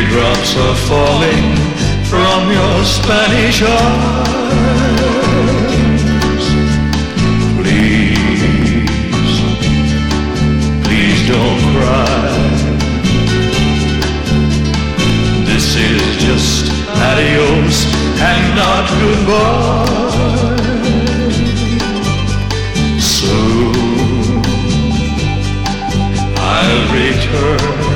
Teardrops are falling from your Spanish eyes. Please, please don't cry. This is just adios and not goodbye. Soon I'll return,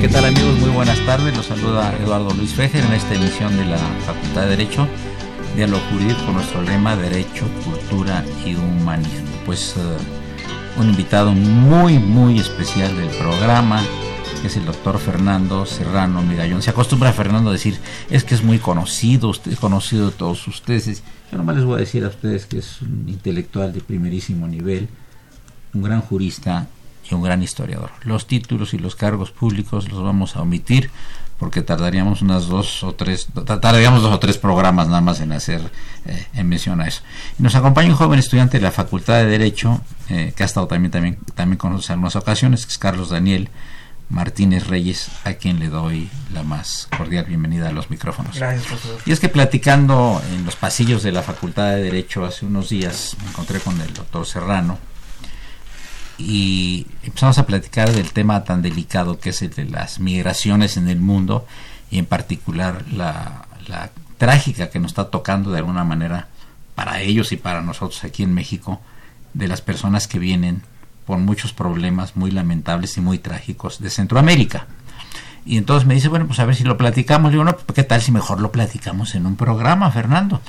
¿Qué tal amigos? Muy buenas tardes. Los saluda Eduardo Luis Fejer en esta emisión de la Facultad de Derecho, Diálogo Jurídico con nuestro lema Derecho, Cultura y Humanismo. Pues eh, un invitado muy, muy especial del programa es el doctor Fernando Serrano Migallón. Se acostumbra a Fernando a decir, es que es muy conocido, usted, conocido de todos ustedes. Yo nomás les voy a decir a ustedes que es un intelectual de primerísimo nivel, un gran jurista y un gran historiador. Los títulos y los cargos públicos los vamos a omitir porque tardaríamos unas dos o tres, tardaríamos dos o tres programas nada más en hacer, eh, en mención a eso. Nos acompaña un joven estudiante de la Facultad de Derecho, eh, que ha estado también, también, también con nosotros en algunas ocasiones, que es Carlos Daniel Martínez Reyes, a quien le doy la más cordial bienvenida a los micrófonos. Gracias, profesor. Y es que platicando en los pasillos de la Facultad de Derecho hace unos días, me encontré con el doctor Serrano, y empezamos a platicar del tema tan delicado que es el de las migraciones en el mundo y en particular la, trágica que nos está tocando de alguna manera para ellos y para nosotros aquí en México de las personas que vienen por muchos problemas muy lamentables y muy trágicos de Centroamérica. Y entonces me dice, bueno, pues a ver si lo platicamos. Digo, no, ¿qué tal si mejor lo platicamos en un programa, Fernando?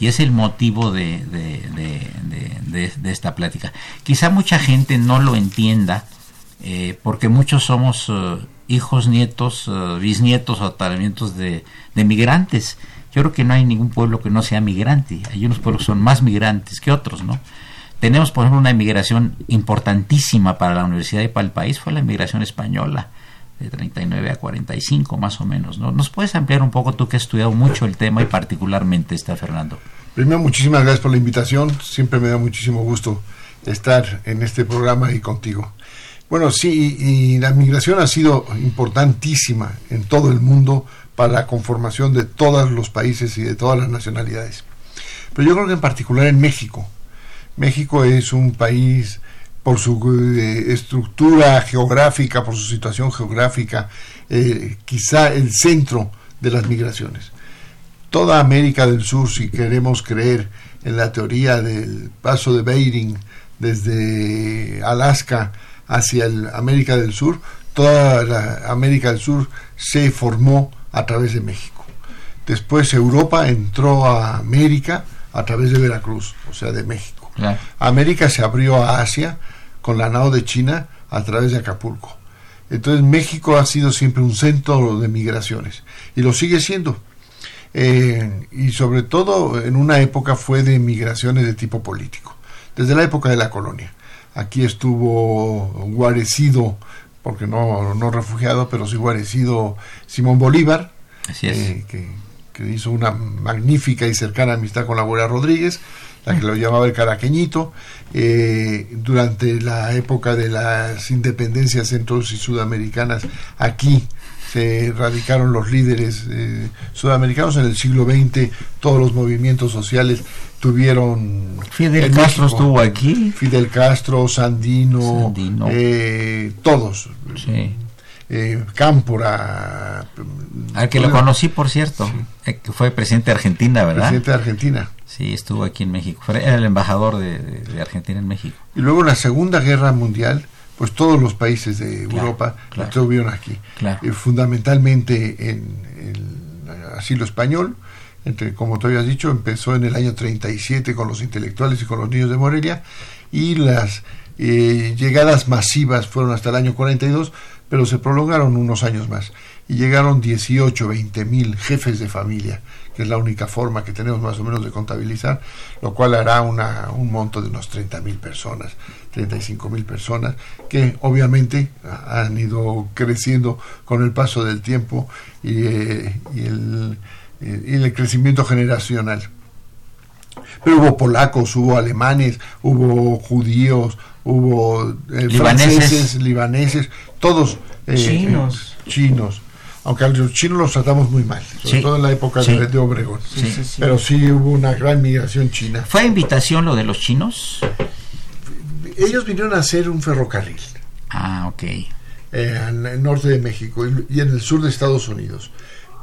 Y es el motivo de, de, de, esta plática. Quizá mucha gente no lo entienda, eh, porque muchos somos uh, hijos, nietos, uh, bisnietos o talentos de, de migrantes. Yo creo que no hay ningún pueblo que no sea migrante. Hay unos pueblos que son más migrantes que otros, ¿no? Tenemos, por ejemplo, una inmigración importantísima para la universidad y para el país, fue la inmigración española de 39 a 45 más o menos. ¿no? ¿Nos puedes ampliar un poco tú que has estudiado mucho el tema y particularmente está Fernando? Primero, muchísimas gracias por la invitación. Siempre me da muchísimo gusto estar en este programa y contigo. Bueno, sí, y la migración ha sido importantísima en todo el mundo para la conformación de todos los países y de todas las nacionalidades. Pero yo creo que en particular en México. México es un país por su eh, estructura geográfica, por su situación geográfica, eh, quizá el centro de las migraciones. Toda América del Sur, si queremos creer en la teoría del paso de Bering desde Alaska hacia el América del Sur, toda la América del Sur se formó a través de México. Después Europa entró a América a través de Veracruz, o sea, de México. Claro. América se abrió a Asia con la nao de China a través de Acapulco. Entonces México ha sido siempre un centro de migraciones y lo sigue siendo. Eh, y sobre todo en una época fue de migraciones de tipo político, desde la época de la colonia. Aquí estuvo guarecido, porque no, no refugiado, pero sí guarecido Simón Bolívar, Así es. eh, que, que hizo una magnífica y cercana amistad con la abuela Rodríguez, la que lo llamaba el caraqueñito, eh, durante la época de las independencias centro y sudamericanas, aquí se radicaron los líderes eh, sudamericanos en el siglo XX, todos los movimientos sociales tuvieron... Fidel Castro México, estuvo aquí. Fidel Castro, Sandino, Sandino. eh, todos. Sí. Eh, Cámpora, Al que lo conocí, por cierto, eh, que fue presidente de Argentina, ¿verdad? presidente de Argentina. Sí, estuvo aquí en México. Era el embajador de, de- de Argentina en México. Y luego en la Segunda Guerra Mundial, pues todos los países de Claro, Europa claro. estuvieron aquí. Claro. Eh, fundamentalmente en el asilo español, entre, como tú habías dicho, empezó en el año 37 con los intelectuales y con los niños de Morelia, y las eh, llegadas masivas fueron hasta el año 42, pero se prolongaron unos años más. Y llegaron 18, 20 mil jefes de familia, que es la única forma que tenemos más o menos de contabilizar, lo cual hará una, un monto de unos 30 mil personas, 35 mil personas, que obviamente ha- han ido creciendo con el paso del tiempo y, eh, y el, y el crecimiento generacional. Pero hubo polacos, hubo alemanes, hubo judíos, hubo eh, Libaneses. franceses, libaneses, todos eh, Chinos. eh, chinos. Aunque a los chinos los tratamos muy mal, sobre Sí. todo en la época Sí. de, de Obregón. Sí. Pero sí hubo una gran migración china. ¿Fue invitación lo de los chinos? Ellos vinieron a hacer un ferrocarril Ah, ok. eh, en el norte de México y en el sur de Estados Unidos.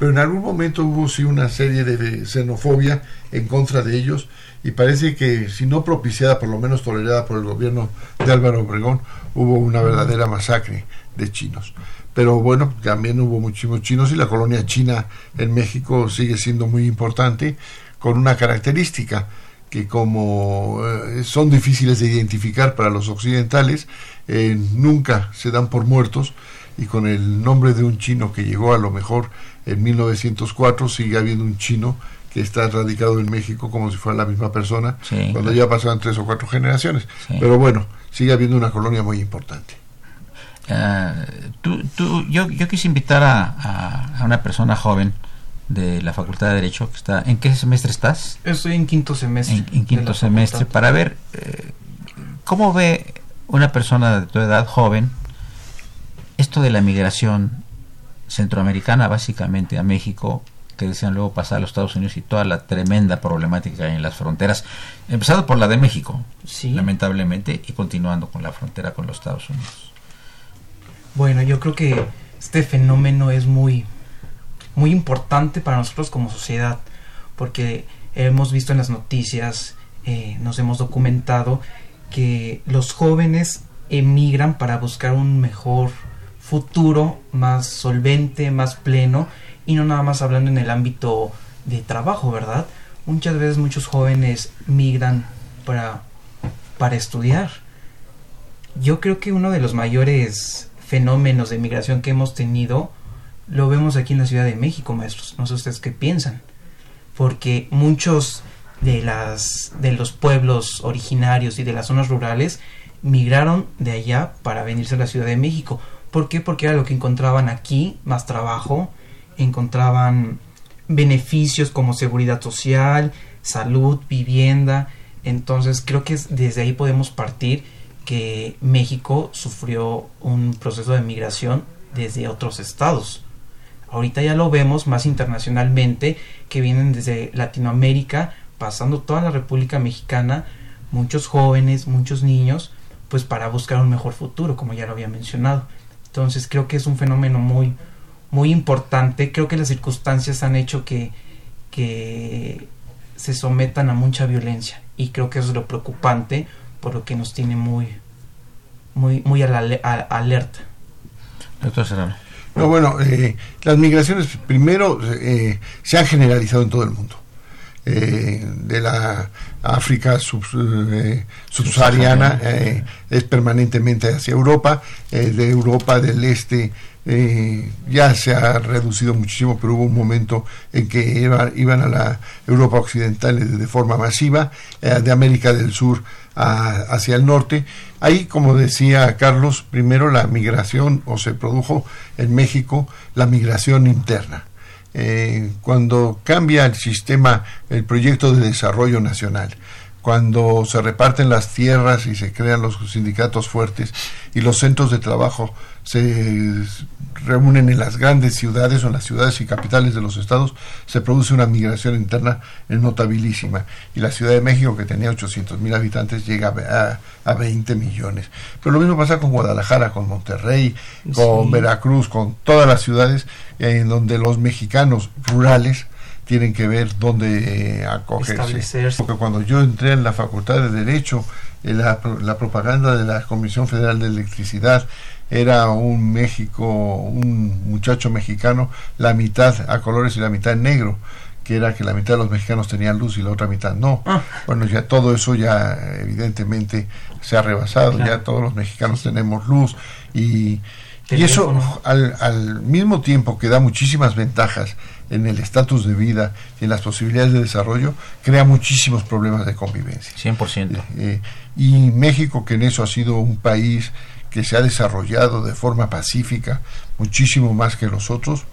Pero en algún momento hubo sí una serie de xenofobia en contra de ellos y parece que, si no propiciada, por lo menos tolerada por el gobierno de Álvaro Obregón, hubo una verdadera masacre de chinos. Pero bueno, también hubo muchísimos chinos y la colonia china en México sigue siendo muy importante con una característica que como eh, son difíciles de identificar para los occidentales, eh, nunca se dan por muertos y con el nombre de un chino que llegó a lo mejor en 1904 sigue habiendo un chino que está radicado en México como si fuera la misma persona Sí, cuando claro. ya pasaron tres o cuatro generaciones. Sí. Pero bueno, sigue habiendo una colonia muy importante. Ah, tú, tú, yo, yo quise invitar a, a- a una persona joven de la Facultad de Derecho que está. ¿En qué semestre estás? Estoy en quinto semestre. En, quinto semestre facultad. para ver eh, cómo ve una persona de tu edad joven esto de la migración centroamericana básicamente a México que desean luego pasar a los Estados Unidos y toda la tremenda problemática que hay en las fronteras, empezando por la de México, Sí. lamentablemente, y continuando con la frontera con los Estados Unidos. Bueno, yo creo que este fenómeno es muy, muy importante para nosotros como sociedad, porque hemos visto en las noticias, eh, nos hemos documentado que los jóvenes emigran para buscar un mejor futuro, más solvente, más pleno, y no nada más hablando en el ámbito de trabajo, ¿verdad? Muchas veces muchos jóvenes migran para, para estudiar. Yo creo que uno de los mayores fenómenos de migración que hemos tenido lo vemos aquí en la Ciudad de México, maestros. No sé ustedes qué piensan. Porque muchos de las de los pueblos originarios y de las zonas rurales migraron de allá para venirse a la Ciudad de México. ¿Por qué? Porque era lo que encontraban aquí, más trabajo, encontraban beneficios como seguridad social, salud, vivienda. Entonces creo que es- desde ahí podemos partir que México sufrió un proceso de migración desde otros estados. Ahorita ya lo vemos más internacionalmente, que vienen desde Latinoamérica, pasando toda la República Mexicana, muchos jóvenes, muchos niños, pues para buscar un mejor futuro, como ya lo había mencionado. Entonces creo que es un fenómeno muy, muy importante. Creo que las circunstancias han hecho que, que se sometan a mucha violencia y creo que eso es lo preocupante, por lo que nos tiene muy, muy, muy a la a- alerta. Doctor Serrano. No, bueno, eh, las migraciones primero eh, se han generalizado en todo el mundo. Eh, de la África sub- eh, subsahariana eh, es permanentemente hacia Europa, eh, de Europa del Este eh, ya se ha reducido muchísimo, pero hubo un momento en que iba- iban a la Europa occidental de, de forma masiva, eh, de América del Sur hacia el norte. Ahí, como decía Carlos, primero la migración, o se produjo en México la migración interna. eh, cuando cambia el sistema, el proyecto de desarrollo nacional, cuando se reparten las tierras y se crean los sindicatos fuertes y los centros de trabajo se reúnen en las grandes ciudades o en las ciudades y capitales de los estados, se produce una migración interna notabilísima. Y la Ciudad de México, que tenía 800 mil habitantes, llega a, a, 20 millones. Pero lo mismo pasa con Guadalajara, con Monterrey, con Veracruz, con todas las ciudades en donde los mexicanos rurales tienen que ver dónde eh, acogerse. Porque cuando yo entré en la Facultad de Derecho, la, la propaganda de la Comisión Federal de Electricidad era un México, un muchacho mexicano, la mitad a colores y la mitad en negro, que era que la mitad de los mexicanos tenían luz y la otra mitad no. Ah. Bueno, ya todo eso ya evidentemente se ha rebasado, ya todos los mexicanos tenemos luz y, y eso al, al mismo tiempo que da muchísimas ventajas en el estatus de vida y en las posibilidades de desarrollo, crea muchísimos problemas de convivencia. 100%. Eh, y México, que en eso ha sido un país que se ha desarrollado de forma pacífica muchísimo más que los otros,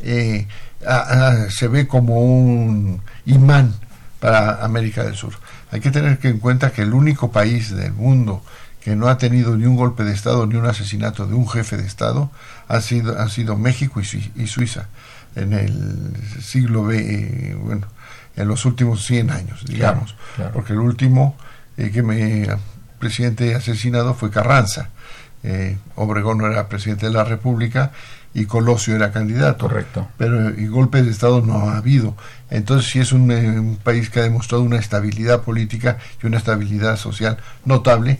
eh, se ve como un imán para América del Sur. Hay que tener en cuenta que el único país del mundo que no ha tenido ni un golpe de Estado ni un asesinato de un jefe de Estado ha sido, ha sido México y, Suiza en el siglo B, bueno, en los últimos 100 años, digamos, porque el último eh, que me presidente asesinado fue Carranza eh, Obregón no era presidente de la República y Colosio era candidato. Correcto. Pero y golpe de Estado no ha habido. Entonces sí es un, eh, un, país que ha demostrado una estabilidad política y una estabilidad social notable,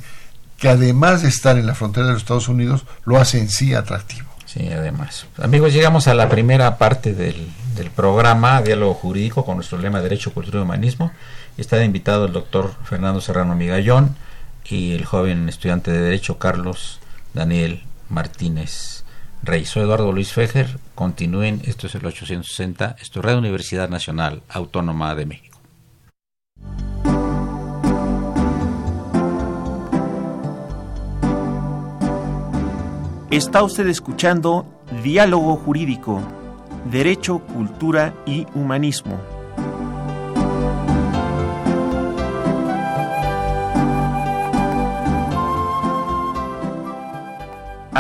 que además de estar en la frontera de los Estados Unidos, lo hace en sí atractivo. Sí, además. Amigos, llegamos a la primera parte del, del programa Diálogo Jurídico con nuestro lema Derecho, Cultura y Humanismo. Está invitado el doctor Fernando Serrano Migallón y el joven estudiante de Derecho Carlos Daniel Martínez Rey. Soy Eduardo Luis Fejer. Continúen, esto es el 860, esto es Radio Universidad Nacional Autónoma de México. Está usted escuchando Diálogo Jurídico, Derecho, Cultura y Humanismo.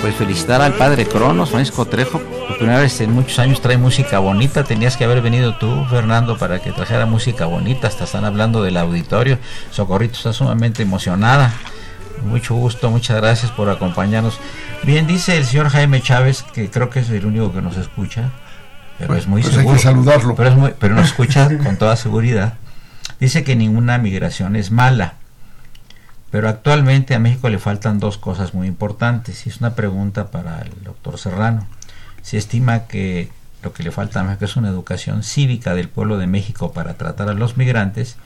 Pues felicitar al padre Cronos, Francisco Trejo, por primera vez en muchos años trae música bonita. Tenías que haber venido tú, Fernando, para que trajera música bonita. Hasta están hablando del auditorio. Socorrito está sumamente emocionada. Mucho gusto, muchas gracias por acompañarnos. Bien, dice el señor Jaime Chávez, que creo que es el único que nos escucha, pero pues, es muy pues seguro. Hay que saludarlo. Pero, es muy, pero nos escucha con toda seguridad. Dice que ninguna migración es mala pero actualmente a México le faltan dos cosas muy importantes y es una pregunta para el doctor Serrano. se estima que lo que le falta a México es una educación cívica del pueblo de México para tratar a los migrantes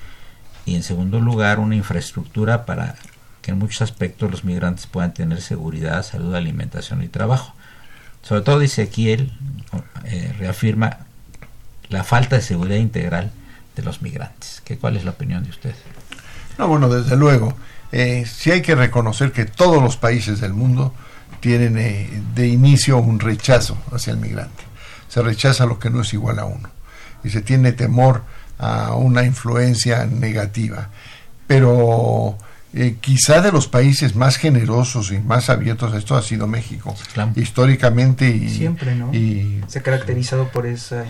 y en segundo lugar una infraestructura para que en muchos aspectos los migrantes puedan tener seguridad, salud, alimentación y trabajo. Sobre todo dice aquí él, eh, reafirma la falta de seguridad integral de los migrantes. ¿Qué, ¿Cuál es la opinión de usted? No, bueno, desde luego, eh, sí hay que reconocer que todos los países del mundo tienen eh, de inicio un rechazo hacia el migrante. Se rechaza lo que no es igual a uno y se tiene temor a una influencia negativa. Pero eh, quizá de los países más generosos y más abiertos a esto ha sido México. Claro. Históricamente y, Siempre, ¿no? y Se ha caracterizado por esa...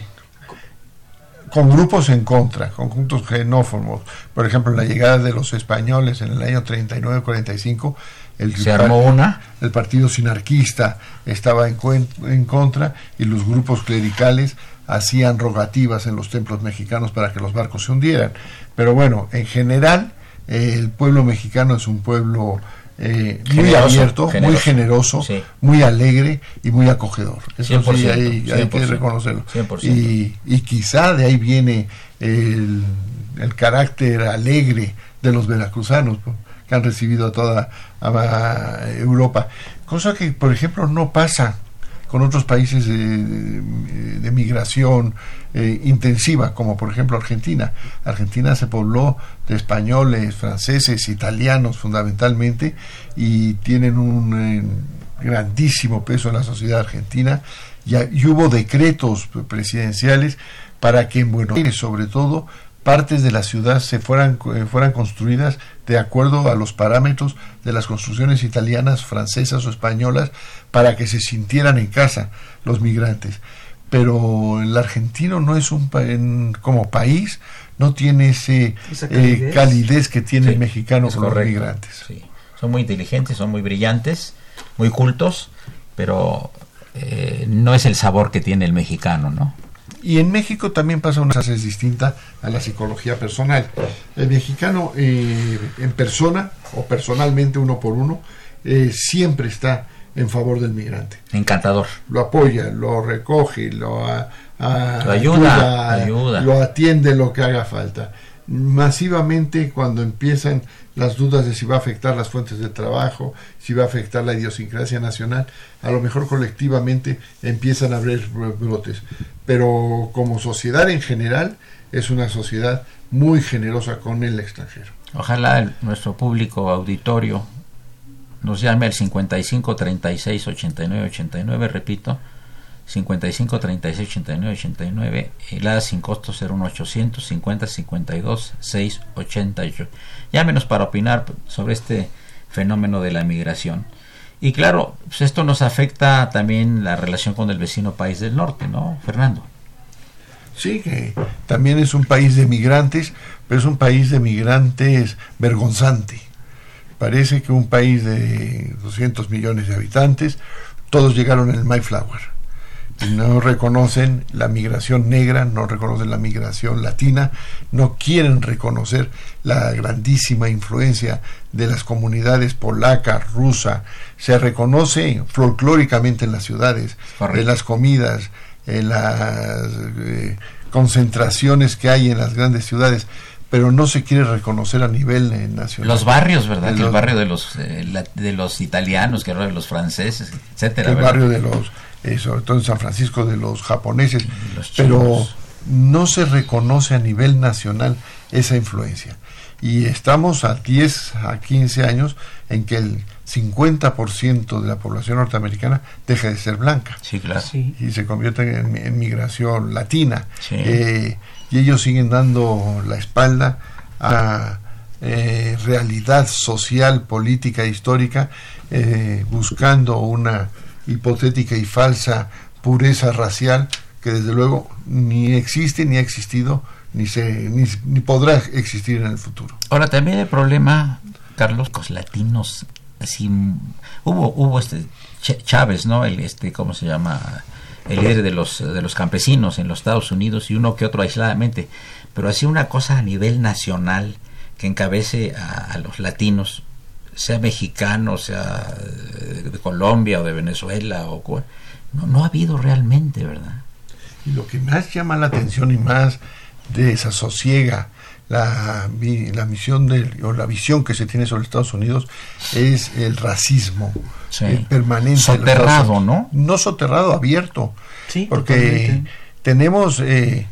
con grupos en contra, conjuntos xenófobos. Por ejemplo, la llegada de los españoles en el año 39-45, el, Se armó una. el partido sinarquista estaba en, en contra y los grupos clericales hacían rogativas en los templos mexicanos para que los barcos se hundieran. Pero bueno, en general, el pueblo mexicano es un pueblo eh, muy Generoso, abierto, muy generoso. Sí. muy alegre y muy acogedor. Eso sí, 100%, hay, hay que 100%, reconocerlo. 100%. Y, y quizá de ahí viene el, el carácter alegre de los veracruzanos que han recibido a toda a Europa. Cosa que, por ejemplo, no pasa con otros países de, migración eh, intensiva, como por ejemplo Argentina. Argentina se pobló de españoles, franceses, italianos fundamentalmente, y tienen un eh, grandísimo peso en la sociedad argentina, y, y hubo decretos presidenciales para que en Buenos Aires, sobre todo, partes de la ciudad se fueran, eh, fueran construidas de acuerdo a los parámetros de las construcciones italianas, francesas o españolas para que se sintieran en casa los migrantes. Pero el argentino no es un en- como país, no tiene ese Esa eh, calidez. que tiene el mexicano con los migrantes. sí. Son muy inteligentes, son muy brillantes, muy cultos, pero eh, no es el sabor que tiene el mexicano, ¿no? Y en México también pasa una cosa distinta a la psicología personal. El mexicano eh, en persona o personalmente uno por uno eh, siempre está en favor del migrante. Encantador. Lo apoya, lo recoge, lo, a- a- Lo ayuda, ayuda. lo atiende lo que haga falta. Masivamente cuando empiezan las dudas de si va a afectar las fuentes de trabajo, si va a afectar la idiosincrasia nacional, a lo mejor colectivamente empiezan a abrir bro- brotes. Pero como sociedad en general es una sociedad muy generosa con el extranjero. Ojalá nuestro público auditorio nos llame al 55 36 89 89, repito, 55 36 89 89, helada sin costo 01800 50 52 688. Llámenos para opinar sobre este fenómeno de la migración. Y claro, pues esto nos afecta también la relación con el vecino país del norte, ¿no, Fernando? Sí, que también es un país de migrantes, pero es un país de migrantes vergonzante. Parece que un país de 200 millones de habitantes, todos llegaron en el Mayflower. No reconocen la migración negra, no reconocen la migración latina, no quieren reconocer la grandísima influencia de las comunidades polaca, rusa. Se reconoce folclóricamente en las ciudades, Correcto. en las comidas, en las eh, concentraciones que hay en las grandes ciudades, pero no se quiere reconocer a nivel eh, nacional. Los barrios, ¿verdad? Que el los- barrio de los eh, la- de los italianos, que de los franceses, etcétera. el ¿verdad? barrio de los, eh, sobre todo en San Francisco, de los japoneses, los pero no se reconoce a nivel nacional esa influencia. Y estamos a 10 a 15 años en que el 50% de la población norteamericana deja de ser blanca Sí, claro. Sí. y se convierte en, en migración latina. Sí. Eh, y ellos siguen dando la espalda a eh, realidad social, política, histórica, eh, buscando una hipotética y falsa pureza racial que desde luego ni existe, ni ha existido, ni, se, ni, ni podrá existir en el futuro. Ahora también el problema, Carlos, los latinos, así hubo hubo este Ch- Chávez, ¿no? El este cómo se llama el líder de los de los campesinos en los Estados Unidos y uno que otro aisladamente, pero así una cosa a nivel nacional que encabece a los latinos, sea mexicano, sea eh, de Colombia o de Venezuela o no, no ha habido realmente, ¿verdad? Y lo que más llama la atención y más desasosiega la, la misión del, o la visión que se tiene sobre Estados Unidos es el racismo Sí. el permanente. Soterrado. ¿no? No soterrado, abierto. Sí, porque totalmente. tenemos eh,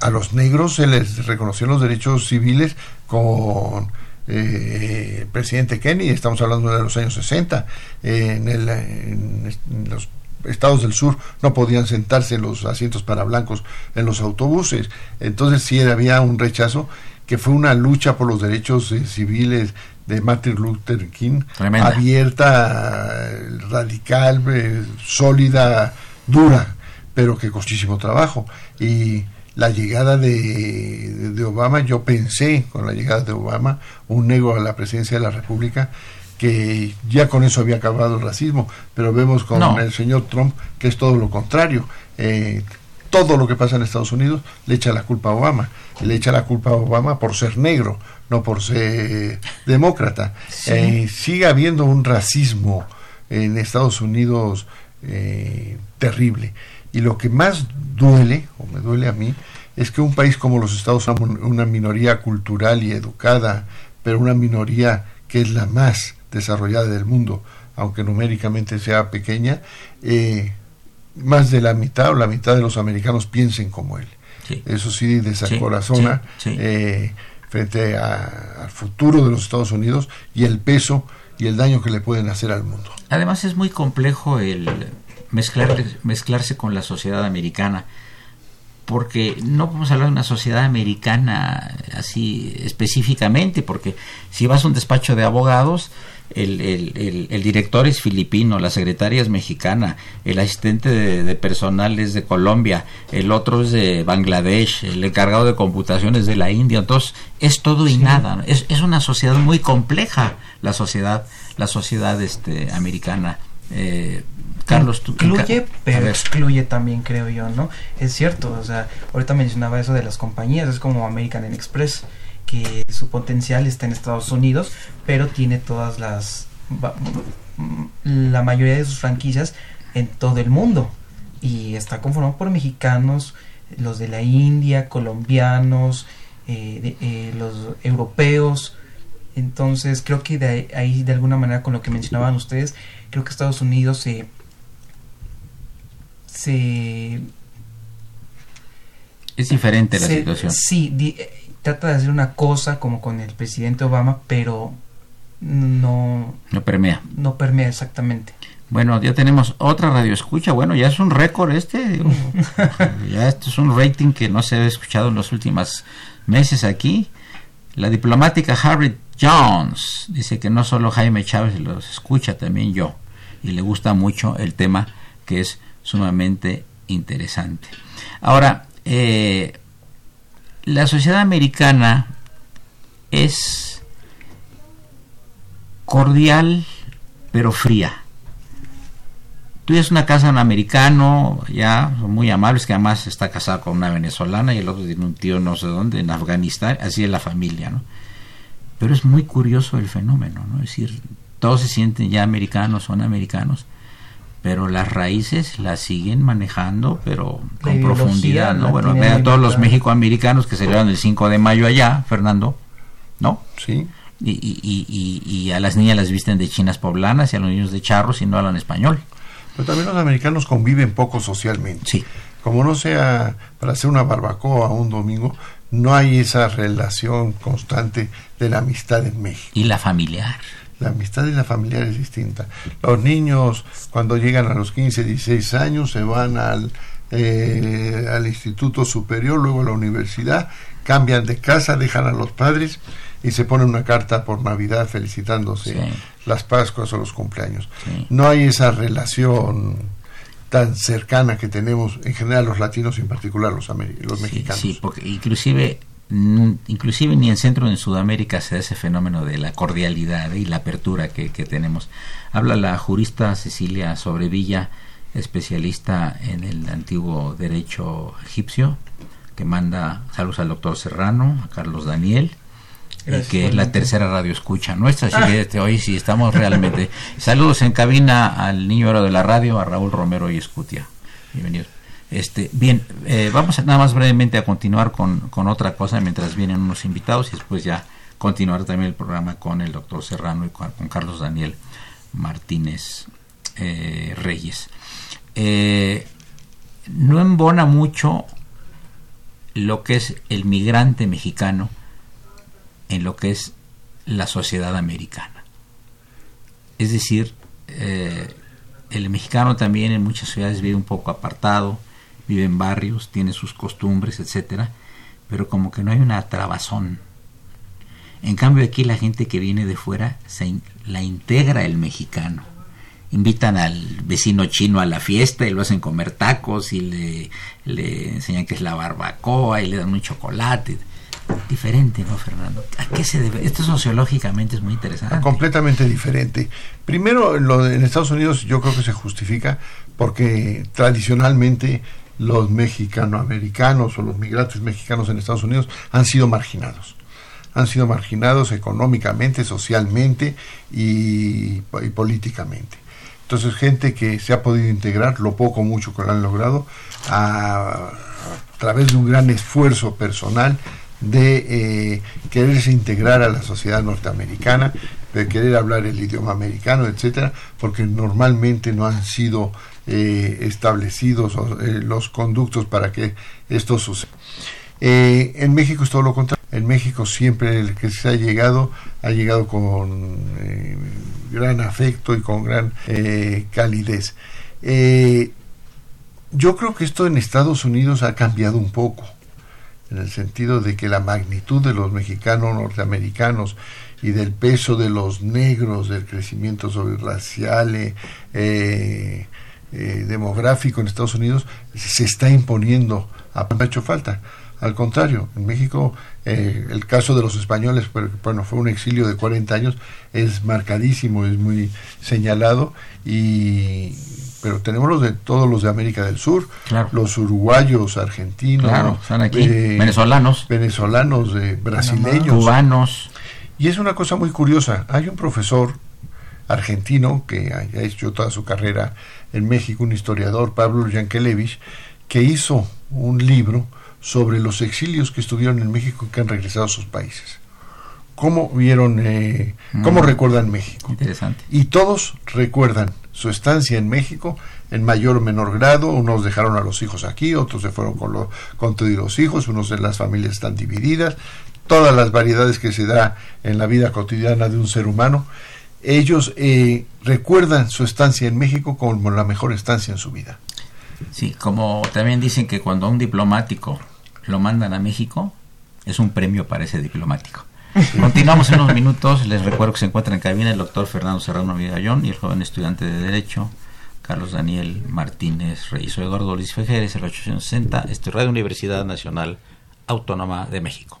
a los negros se les reconoció los derechos civiles con eh, el presidente Kennedy, estamos hablando de los años 60, eh, en, el- en los estados del sur no podían sentarse en los asientos para blancos en los autobuses, entonces sí había un rechazo que fue una lucha por los derechos eh, civiles de Martin Luther King, Tremenda. abierta, radical, eh, sólida, dura, pero que costísimo trabajo. Y la llegada de, de- Obama, yo pensé con la llegada de Obama, un negro a la presidencia de la República, que ya con eso había acabado el racismo, pero vemos con No. el señor Trump que es todo lo contrario. Eh, todo lo que pasa en Estados Unidos le echa la culpa a Obama. Le echa la culpa a Obama por ser negro, no por ser demócrata. Eh, sigue habiendo un racismo en Estados Unidos eh, terrible. Y lo que más duele, o me duele a mí, es que un país como los Estados Unidos, una minoría cultural y educada, pero una minoría que es la más desarrollada del mundo, aunque numéricamente sea pequeña, eh, más de la mitad o la mitad de los americanos piensen como él. Sí. Eso sí desacorazona sí, sí. eh, frente a- al futuro de los Estados Unidos y el peso y el daño que le pueden hacer al mundo. Además es muy complejo el mezclar, mezclarse con la sociedad americana, porque no podemos hablar de una sociedad americana así específicamente, porque si vas a un despacho de abogados, el, el- el- el director es filipino, la secretaria es mexicana, el asistente de, de personal es de Colombia, el otro es de Bangladesh, el encargado de computación es de la India, entonces es todo y nada, es, es una sociedad muy compleja la sociedad, la sociedad este, americana. Eh, Carlos, tú incluye, pero excluye también, creo yo, ¿no? Es cierto, o sea, ahorita mencionaba eso de las compañías, es como American Express, que su potencial está en Estados Unidos, pero tiene todas las, la mayoría de sus franquicias en todo el mundo y está conformado por mexicanos, los de la India, colombianos, eh, de- eh, los europeos. Entonces creo que de ahí, ahí, de alguna manera con lo que mencionaban ustedes, creo que Estados Unidos se se, Es diferente la se- situación. sí di- eh, trata de hacer una cosa como con el presidente Obama, pero no No permea. no permea exactamente. Bueno, ya tenemos otra radio escucha. Bueno, ya es un récord este. ya esto es un rating que no se ha escuchado en los últimos meses aquí. La diplomática Harriet Jones dice que no solo Jaime Chávez los escucha, también yo. Y le gusta mucho el tema que es sumamente interesante. Ahora, eh, la sociedad americana es cordial pero fría. Tú tienes una casa de un americano, ya, son muy amables, que además está casado con una venezolana y el otro tiene un tío no sé dónde, en Afganistán, así es la familia, ¿no? Pero es muy curioso el fenómeno, ¿no? Es decir, todos se sienten ya americanos, son americanos, pero las raíces las siguen manejando, pero con profundidad, ¿no? Bueno, vean todos los mexicoamericanos que celebran el 5 de mayo allá, Fernando, ¿no? Sí. Y, y, y, y- y a las niñas las visten de chinas poblanas y a los niños de charros y no hablan español. Pero también los americanos conviven poco socialmente. Sí. Como no sea para hacer una barbacoa un domingo, no hay esa relación constante de la amistad en México. Y la familiar. La amistad y la familiar es distinta. Los niños, cuando llegan a los 15, 16 años, se van al, eh, al instituto superior, luego a la universidad, cambian de casa, dejan a los padres y se ponen una carta por Navidad felicitándose Sí. las Pascuas o los cumpleaños. Sí. No hay esa relación tan cercana que tenemos en general los latinos y en particular los, los Sí, mexicanos. sí, porque inclusive, inclusive ni en Centro ni en Sudamérica se da ese fenómeno de la cordialidad y la apertura que, que tenemos. Habla la jurista Cecilia Sobrevilla, especialista en el antiguo derecho egipcio, que manda saludos al doctor Serrano, a Carlos Daniel, Gracias, que es la tercera radio escucha nuestra, así que este, hoy sí estamos realmente. Saludos en cabina al niño oro de la radio, a Raúl Romero y Escutia. Bienvenidos. Este, bien, eh, vamos nada más brevemente a continuar con, otra cosa mientras vienen unos invitados y después ya continuar también el programa con el doctor Serrano y con, Carlos Daniel Martínez eh, Reyes. Eh, no embona mucho lo que es el migrante mexicano en lo que es la sociedad americana. Es decir, el mexicano también en muchas ciudades vive un poco apartado, vive en barrios, tiene sus costumbres, etcétera, pero como que no hay una trabazón. En cambio aquí la gente que viene de fuera se la integra el mexicano. Invitan al vecino chino a la fiesta y lo hacen comer tacos y le, le enseñan que es la barbacoa y le dan un chocolate. Diferente, ¿no, Fernando? ¿A qué se debe? Esto sociológicamente es muy interesante. completamente diferente. Primero, lo de- en Estados Unidos yo creo que se justifica porque tradicionalmente los mexicanoamericanos o los migrantes mexicanos en Estados Unidos han sido marginados. Han sido marginados económicamente, socialmente y, y políticamente. Entonces, gente que se ha podido integrar, lo poco o mucho que lo han logrado, a, a través de un gran esfuerzo personal de eh, quererse integrar a la sociedad norteamericana, de querer hablar el idioma americano, etcétera, porque normalmente no han sido eh, establecidos eh, los conductos para que esto suceda. Eh, en México es todo lo contrario. En México siempre el que se ha llegado ha llegado con gran afecto y con gran calidez. Yo creo que esto en Estados Unidos ha cambiado un poco, en el sentido de que la magnitud de los mexicanos norteamericanos y del peso de los negros, del crecimiento sobre racial, eh, eh, demográfico en Estados Unidos, se está imponiendo. Ha hecho falta. Al contrario, en México eh, el caso de los españoles, pues, bueno, fue un exilio de 40 años, es marcadísimo, es muy señalado, y pero tenemos los de todos los de América del Sur, Claro. los uruguayos, argentinos, Claro, están aquí, eh, venezolanos, venezolanos, eh, brasileños, cubanos. y es una cosa muy curiosa. Hay un profesor argentino que ha hecho toda su carrera en México, un historiador, Pablo Yankelevich, que hizo un libro sobre los exilios que estuvieron en México y que han regresado a sus países. ¿Cómo vieron, eh, cómo Mm. recuerdan México? Interesante. Y todos recuerdan su estancia en México en mayor o menor grado. Unos dejaron a los hijos aquí, otros se fueron con, lo, con todos los hijos, unos de las familias están divididas. Todas las variedades que se da en la vida cotidiana de un ser humano. Ellos eh, recuerdan su estancia en México como la mejor estancia en su vida. Sí, como también dicen que cuando a un diplomático lo mandan a México, es un premio para ese diplomático. Continuamos en unos minutos. Les recuerdo que se encuentra en cabina el doctor Fernando Serrano Vigallón y el joven estudiante de Derecho, Carlos Daniel Martínez Reyes. Soy Eduardo Luis Fejeres, el 860, esto es Radio Universidad Nacional Autónoma de México.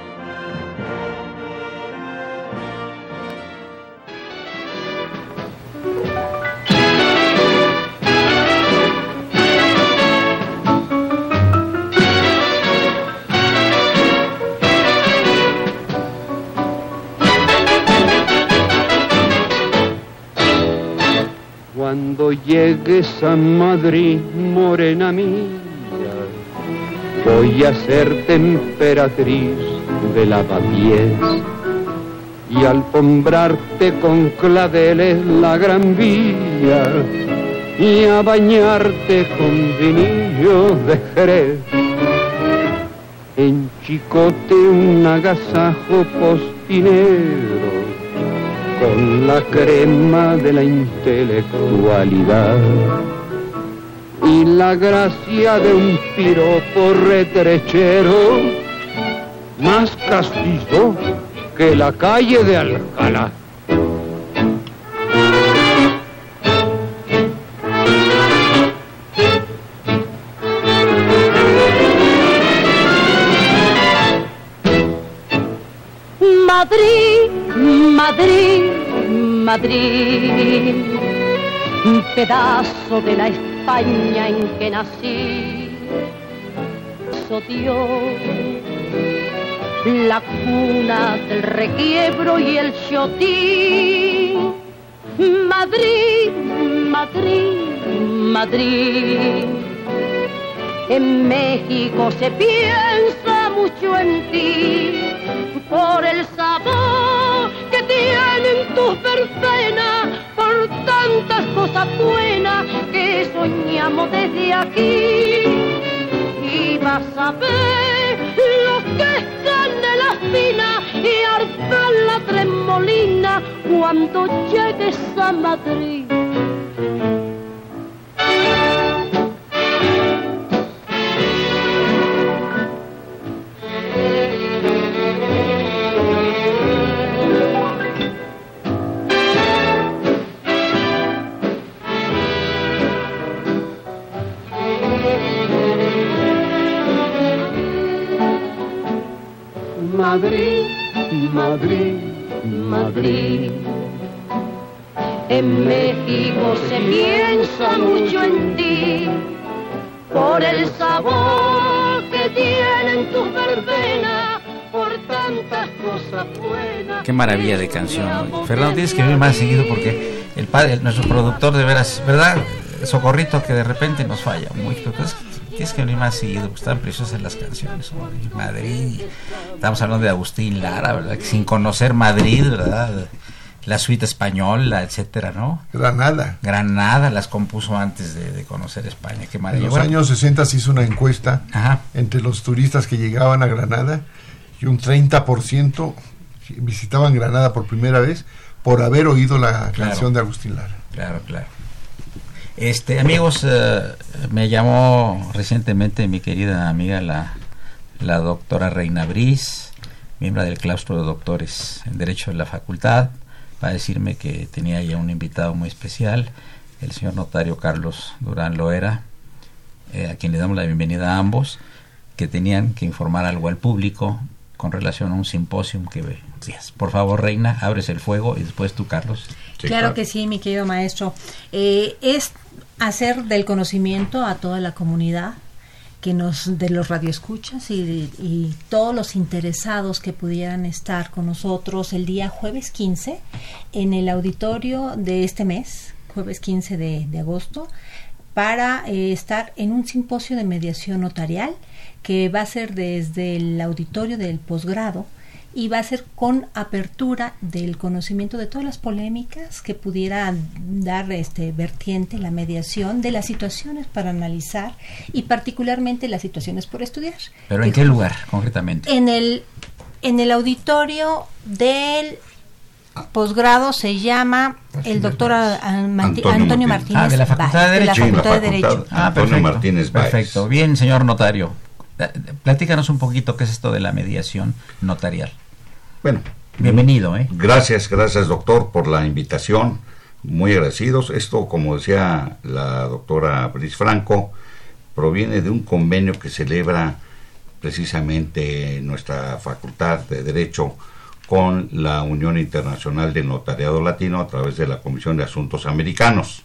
Cuando llegues a Madrid, morena mía, voy a ser temperatriz de lavapiés y alfombrarte con claveles la gran vía y a bañarte con vinillo de Jerez. En Chicote un agasajo postinero con la crema de la intelectualidad y la gracia de un piropo retrechero más castizo que la calle de Alcalá. Madrid, Madrid, Madrid, un pedazo de la España en que nací. So la cuna del requiebro y el chotín. Madrid, Madrid, Madrid. En México se piensa mucho en ti por el sabor tienen tus verbenas, por tantas cosas buenas que soñamos desde aquí. Y vas a ver los que están en la espina y ardan la tremolina cuando llegues a Madrid. Madrid, Madrid, Madrid. En México se piensa mucho en ti por el sabor que tienen tus verbenas, por tantas cosas buenas. Qué maravilla de canción. Fernando, tienes que venir más seguido porque el padre, nuestro productor, de veras, ¿verdad? Socorrito que de repente nos falla mucho. Tienes que venir más seguido, porque están preciosas las canciones. hombre. Madrid, estamos hablando de Agustín Lara, ¿verdad? Sin conocer Madrid, ¿verdad? La suite española, etcétera, ¿no? Granada. Granada las compuso antes de, de conocer España. Qué En los Bueno, años 60 se hizo una encuesta Ajá. entre los turistas que llegaban a Granada y un 30% visitaban Granada por primera vez por haber oído la Claro. canción de Agustín Lara. Claro, claro. Este, amigos, eh, me llamó recientemente mi querida amiga la, la doctora Reina Briz, miembro del claustro de doctores en Derecho de la Facultad, para decirme que tenía ya un invitado muy especial, el señor notario Carlos Durán Loera, eh, a quien le damos la bienvenida a ambos, que tenían que informar algo al público con relación a un simposium que días. Por favor, Reina, abres el fuego y después tú, Carlos. claro, que sí, mi querido maestro. Eh, es hacer del conocimiento a toda la comunidad que nos de los radioescuchas y, y todos los interesados que pudieran estar con nosotros el día jueves 15 en el auditorio de este mes, jueves 15 de, de agosto, para eh, estar en un simposio de mediación notarial que va a ser desde el auditorio del posgrado y va a ser con apertura del conocimiento de todas las polémicas que pudiera dar este vertiente la mediación de las situaciones para analizar y particularmente las situaciones por estudiar. ¿Pero en qué lugar, concretamente? En el en el auditorio del posgrado se llama el doctor Antonio Antonio, Martínez. Ah, de la Facultad de Derecho. la Sí, la Facultad de. Derecho. Ah, perfecto. Martínez. Perfecto. Bien, señor notario. Platícanos un poquito qué es esto de la mediación notarial. Bueno, Bienvenido, ¿eh? gracias, gracias doctor por la invitación. Muy agradecidos. Esto, como decía la doctora Brice Franco, proviene de un convenio que celebra precisamente nuestra Facultad de Derecho con la Unión Internacional del Notariado Latino a través de la Comisión de Asuntos Americanos.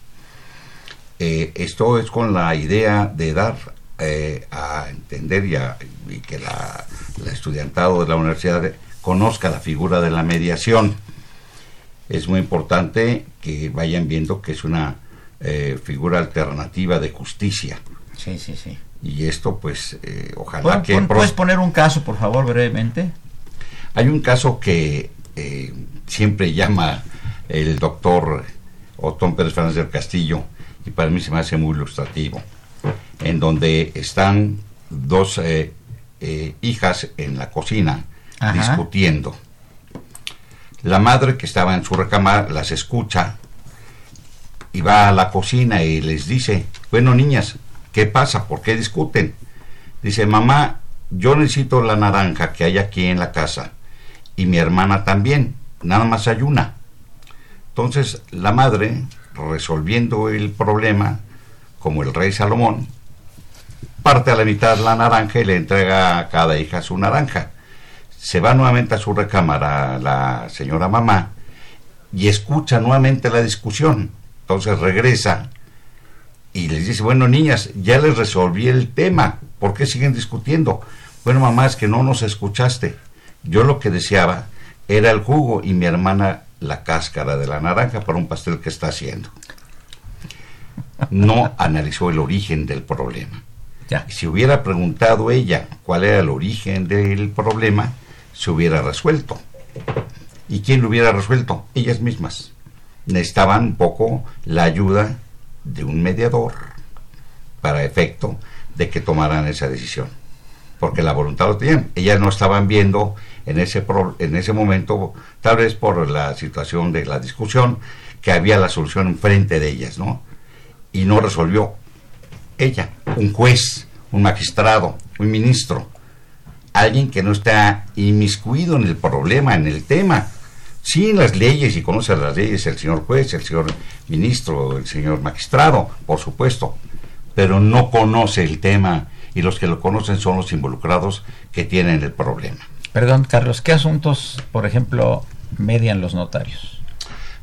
Eh, esto es con la idea de dar eh, a entender y, a- y que la, estudiantado de la universidad conozca la figura de la mediación. Es muy importante que vayan viendo que es una eh, figura alternativa de justicia. Sí, sí, sí. Y esto, pues, eh, ojalá que... ¿Puedes poner un caso, por favor, brevemente? Hay un caso que eh, siempre llama el doctor Otón Pérez Fernández del Castillo y para mí se me hace muy ilustrativo, en donde están dos eh, eh, hijas en la cocina Ajá. discutiendo. La madre que estaba en su recámara las escucha y va a la cocina y les dice, bueno niñas, ¿qué pasa? ¿Por qué discuten? Dice, mamá, yo necesito la naranja que hay aquí en la casa y mi hermana también, nada más hay una. Entonces la madre, resolviendo el problema, como el rey Salomón, parte a la mitad la naranja y le entrega a cada hija su naranja. Se va nuevamente a su recámara la señora mamá y escucha nuevamente la discusión. Entonces regresa y les dice, bueno niñas, ya les resolví el tema, ¿por qué siguen discutiendo? Bueno mamá, es que no nos escuchaste. Yo lo que deseaba era el jugo y mi hermana la cáscara de la naranja para un pastel que está haciendo. No analizó el origen del problema. Si hubiera preguntado ella cuál era el origen del problema, se hubiera resuelto. ¿Y quién lo hubiera resuelto? Ellas mismas. Necesitaban un poco la ayuda de un mediador para efecto de que tomaran esa decisión. Porque la voluntad lo tenían. Ellas no estaban viendo en ese, en ese momento, tal vez por la situación de la discusión, que había la solución enfrente de ellas, ¿no? Y no resolvió ella, un juez, un magistrado, un ministro, alguien que no está inmiscuido en el problema, en el tema. Sí, en las leyes, y conoce las leyes el señor juez, el señor ministro, el señor magistrado, por supuesto, pero no conoce el tema y los que lo conocen son los involucrados que tienen el problema. Perdón, Carlos, ¿qué asuntos, por ejemplo, median los notarios?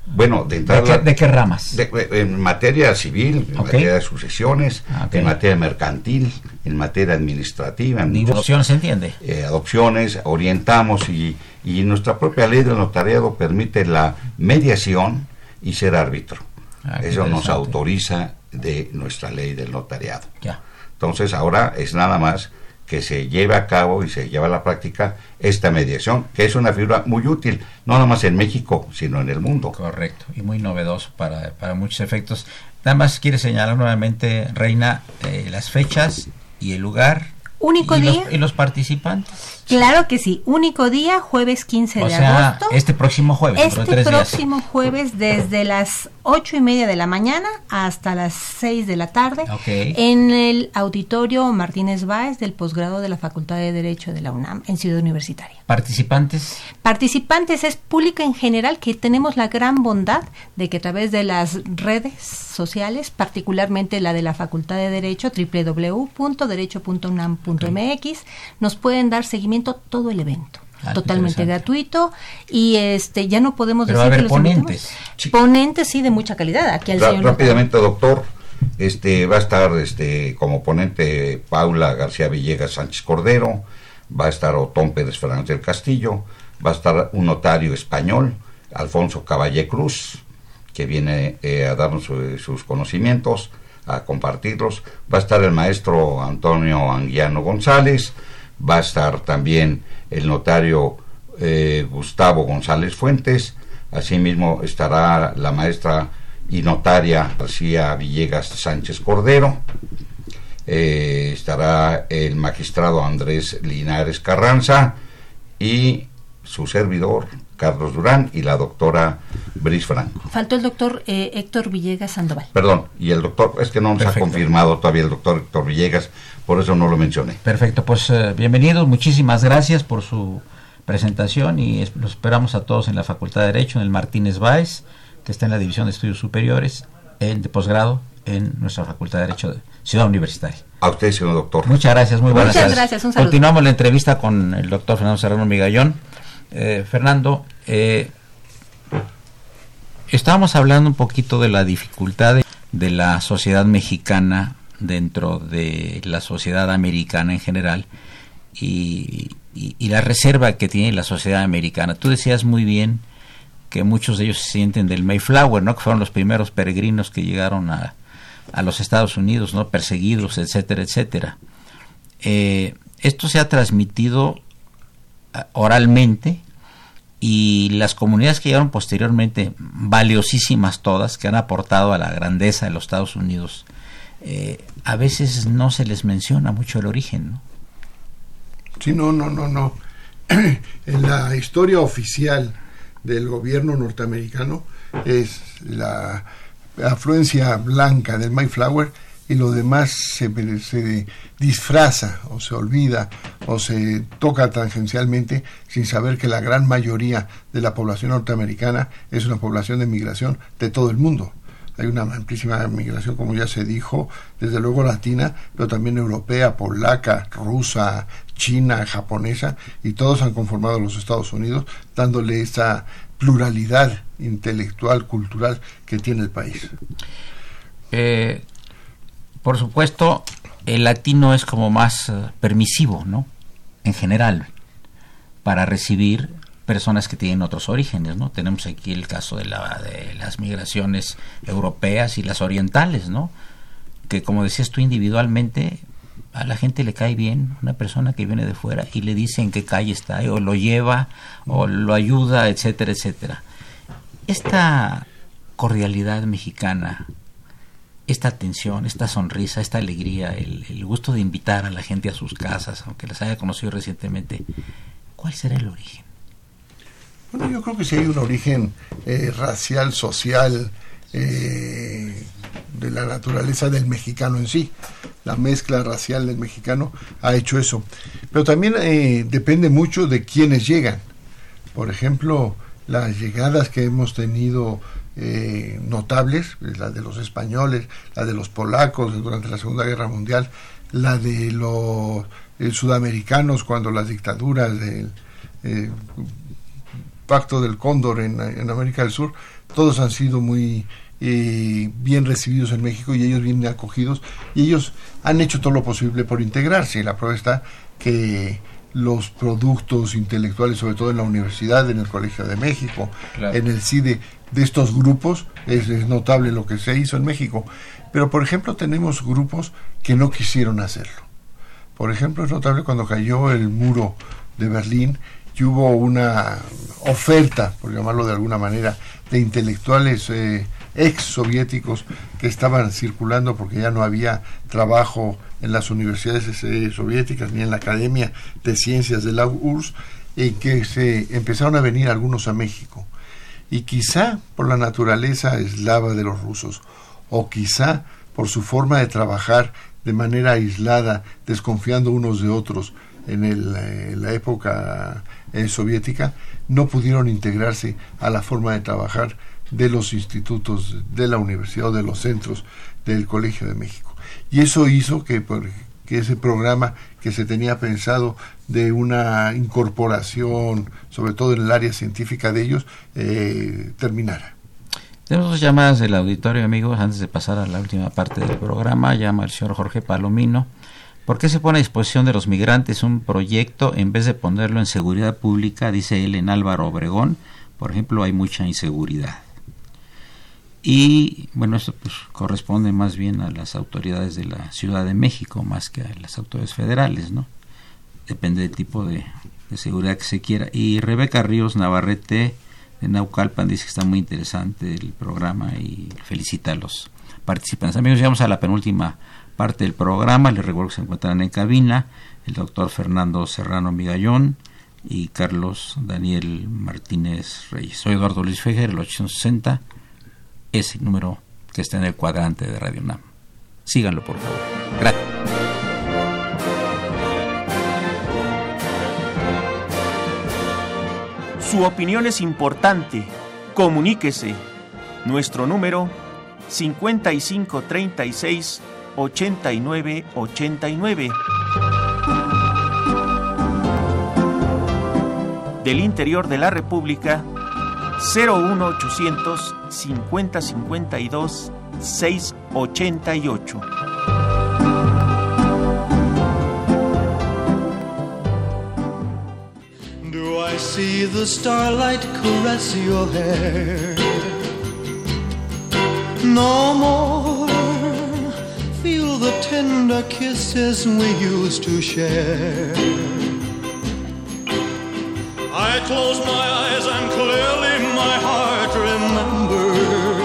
Bueno, de, ¿De, qué, ramas? en materia civil, en materia de sucesiones, ah, en materia mercantil, en materia administrativa. En adopciones se entiende? Eh, adopciones, orientamos y, y nuestra propia ley del notariado permite la mediación y ser árbitro. Ah, Eso nos autoriza de nuestra ley del notariado. Ya. Entonces ahora es nada más que se lleve a cabo y se lleve a la práctica esta mediación, que es una figura muy útil, no nada más en México, sino en el mundo. Correcto, y muy novedoso para, para muchos efectos. Nada más quiere señalar nuevamente, Reina, eh, las fechas y el lugar. Único día. y los participantes. Claro que sí, único día, jueves 15 de agosto. Este próximo jueves. Este próximo jueves desde las ocho y media de la mañana hasta las 6 de la tarde en el auditorio Martínez Báez del posgrado de la Facultad de Derecho de la UNAM en Ciudad Universitaria. ¿Participantes? Participantes es público en general que tenemos la gran bondad de que a través de las redes sociales, particularmente la de la Facultad de Derecho, www.derecho.unam.mx, nos pueden dar seguimiento todo el evento. Ah, totalmente gratuito y este ya no podemos decir que los ponentes ponentes sí de mucha calidad. Aquí al rápidamente doctor este va a estar este como ponente Paula García Villegas Sánchez Cordero va a estar Otón Pérez Fernández del Castillo va a estar un notario español Alfonso Caballé Cruz que viene eh, a darnos sus conocimientos a compartirlos. Va a estar el maestro Antonio Anguiano González va a estar también el notario eh, Gustavo González Fuentes, asimismo estará la maestra y notaria García Villegas Sánchez Cordero, eh, estará el magistrado Andrés Linares Carranza y su servidor Carlos Durán y la doctora Bris Franco. Faltó el doctor eh, Héctor Villegas Sandoval. Perdón, y el doctor, es que no nos ha confirmado todavía el doctor Héctor Villegas, por eso no lo mencioné. Perfecto, pues eh, bienvenidos, muchísimas gracias por su presentación y los esperamos a todos en la Facultad de Derecho, en el Martínez Báez, que está en la División de Estudios Superiores, en, de posgrado en nuestra Facultad de Derecho de Ciudad Universitaria. A usted, señor doctor. Muchas gracias, muy buenas Muchas gracias, un saludo. Continuamos la entrevista con el doctor Fernando Serrano Migallón. Eh, Fernando, eh, estábamos hablando un poquito de la dificultad de la sociedad mexicana dentro de la sociedad americana en general y, la reserva que tiene la sociedad americana. Tú decías muy bien que muchos de ellos se sienten del Mayflower, ¿no? que fueron los primeros peregrinos que llegaron a, a los Estados Unidos, ¿no? perseguidos, etcétera, etcétera. Eh, esto se ha transmitido ah, oralmente y las comunidades que llegaron posteriormente, valiosísimas todas, que han aportado a la grandeza de los Estados Unidos, eh, a veces no se les menciona mucho el origen, ¿no? Sí, no, no, no, no. en la historia oficial del gobierno norteamericano es la afluencia blanca del Mayflower y lo demás se, disfraza o se olvida o se toca tangencialmente sin saber que la gran mayoría de la población norteamericana es una población de migración de todo el mundo. Hay una amplísima migración, como ya se dijo, desde luego latina, pero también europea, polaca, rusa, china, japonesa, y todos han conformado los Estados Unidos, dándole esa pluralidad intelectual, cultural que tiene el país. Eh, por supuesto, el latino es como más eh, permisivo, ¿no? En general, para recibir personas que tienen otros orígenes, ¿no? Tenemos aquí el caso de, la, de las migraciones europeas y las orientales, ¿no? Que como decías tú individualmente, a la gente le cae bien una persona que viene de fuera y le dice en qué calle está, o lo lleva, o lo ayuda, etcétera, etcétera. Esta cordialidad mexicana, esta atención, esta sonrisa, esta alegría, el, gusto de invitar a la gente a sus casas, aunque las haya conocido recientemente, ¿cuál será el origen? Bueno, yo creo que sí hay un origen eh, racial, social, eh, de la naturaleza del mexicano en sí. La mezcla racial del mexicano ha hecho eso. Pero también eh, depende mucho de quiénes llegan. Por ejemplo, las llegadas que hemos tenido eh, notables, la de los españoles, la de los polacos durante la Segunda Guerra Mundial, la de los eh, sudamericanos cuando las dictaduras del eh, Pacto del Cóndor en, América del Sur, todos han sido muy bien recibidos en México y ellos bien acogidos y ellos han hecho todo lo posible por integrarse. La prueba está que los productos intelectuales, sobre todo en la universidad, en el Colegio de México, en el CIDE, de estos grupos, es, notable lo que se hizo en México. Pero, por ejemplo, tenemos grupos que no quisieron hacerlo. Por ejemplo, es notable cuando cayó el muro de Berlín y hubo una oferta, por llamarlo de alguna manera, de intelectuales eh, ex soviéticos que estaban circulando porque ya no había trabajo en las universidades eh, soviéticas ni en la Academia de Ciencias de la URSS y que se empezaron a venir algunos a México y quizá por la naturaleza eslava de los rusos, o quizá por su forma de trabajar de manera aislada, desconfiando unos de otros en, eh, la época eh, soviética, no pudieron integrarse a la forma de trabajar de los institutos de la universidad de los centros del Colegio de México. Y eso hizo que, que ese programa que se tenía pensado de una incorporación, sobre todo en el área científica de ellos, eh, terminara. Tenemos dos llamadas del auditorio, amigos, antes de pasar a la última parte del programa. Llama el señor Jorge Palomino. ¿Por qué se pone a disposición de los migrantes un proyecto en vez de ponerlo en seguridad pública? Dice él en Álvaro Obregón. Por ejemplo, hay mucha inseguridad. Y bueno, esto pues corresponde más bien a las autoridades de la Ciudad de México más que a las autoridades federales, ¿no? Depende del tipo de, seguridad que se quiera. Y Rebeca Ríos Navarrete de Naucalpan dice que está muy interesante el programa y felicita a los participantes. Amigos, llegamos a la penúltima parte del programa. Les recuerdo que se encuentran en cabina el doctor Fernando Serrano Migallón y Carlos Daniel Martínez Reyes. Soy Eduardo Luis Fejer, el 860 ese número que está en el cuadrante de Radio NAM. Síganlo, por favor. Gracias. Su opinión es importante. Comuníquese. Nuestro número 5536 8989. Del interior de la República 01800 50 52 688. Do I see the starlight caress your hair? No more feel the tender kisses we used to share. I close my eyes and clearly my heart remembers.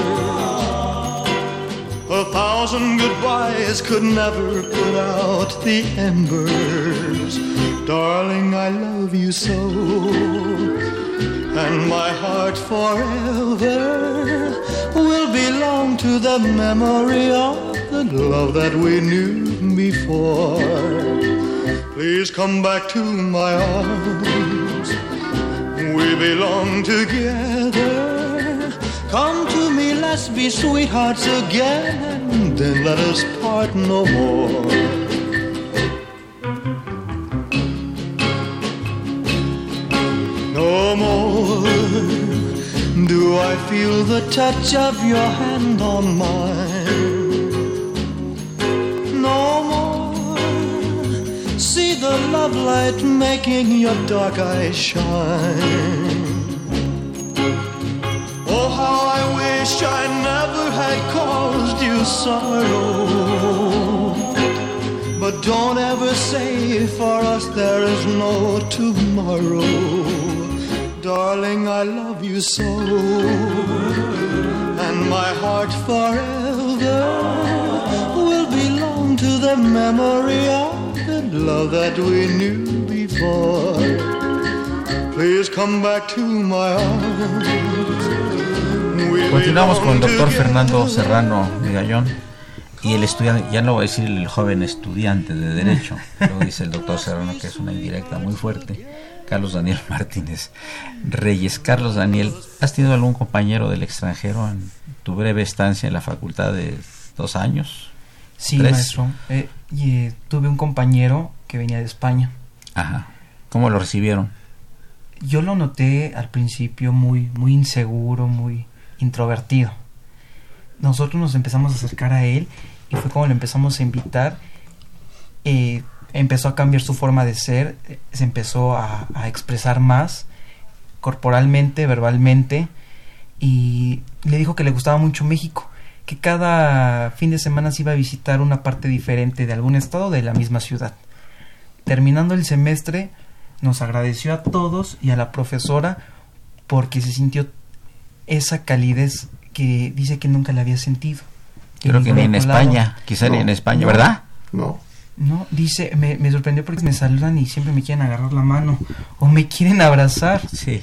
A thousand goodbyes could never put out the embers. Darling, I love you so. And my heart forever will belong to the memory of the love that we knew before. Please come back to my arms. Belong together. Come to me, let's be sweethearts again. Then let us part no more. No more do I feel the touch of your hand on mine. No more see the love light making your dark eyes shine. Wish I never had caused you sorrow. But don't ever say for us there is no tomorrow. Darling, I love you so. And my heart forever will belong to the memory of the love that we knew before. Please come back to my arms. Continuamos con el doctor Fernando. Serrano Migallón y el estudiante, ya no voy a decir el joven estudiante de Derecho, luego dice el doctor Serrano que es una indirecta muy fuerte, Carlos Daniel Martínez Reyes. Carlos Daniel, ¿has tenido algún compañero del extranjero en tu breve estancia en la facultad de dos años? Sí, ¿Tres? maestro. Eh, y, eh, tuve un compañero que venía de España. Ajá. ¿Cómo lo recibieron? Yo lo noté al principio muy, muy inseguro, muy introvertido. Nosotros nos empezamos a acercar a él y fue como le empezamos a invitar. Empezó a cambiar su forma de ser, se empezó a, a expresar más corporalmente, verbalmente y le dijo que le gustaba mucho México, que cada fin de semana se iba a visitar una parte diferente de algún estado de la misma ciudad. Terminando el semestre, nos agradeció a todos y a la profesora porque se sintió esa calidez que dice que nunca la había sentido. Creo que ni en otro lado. España, quizá ni No, en España, no, ¿verdad? No. No, dice, me, me sorprendió porque me saludan y siempre me quieren agarrar la mano o me quieren abrazar. Sí.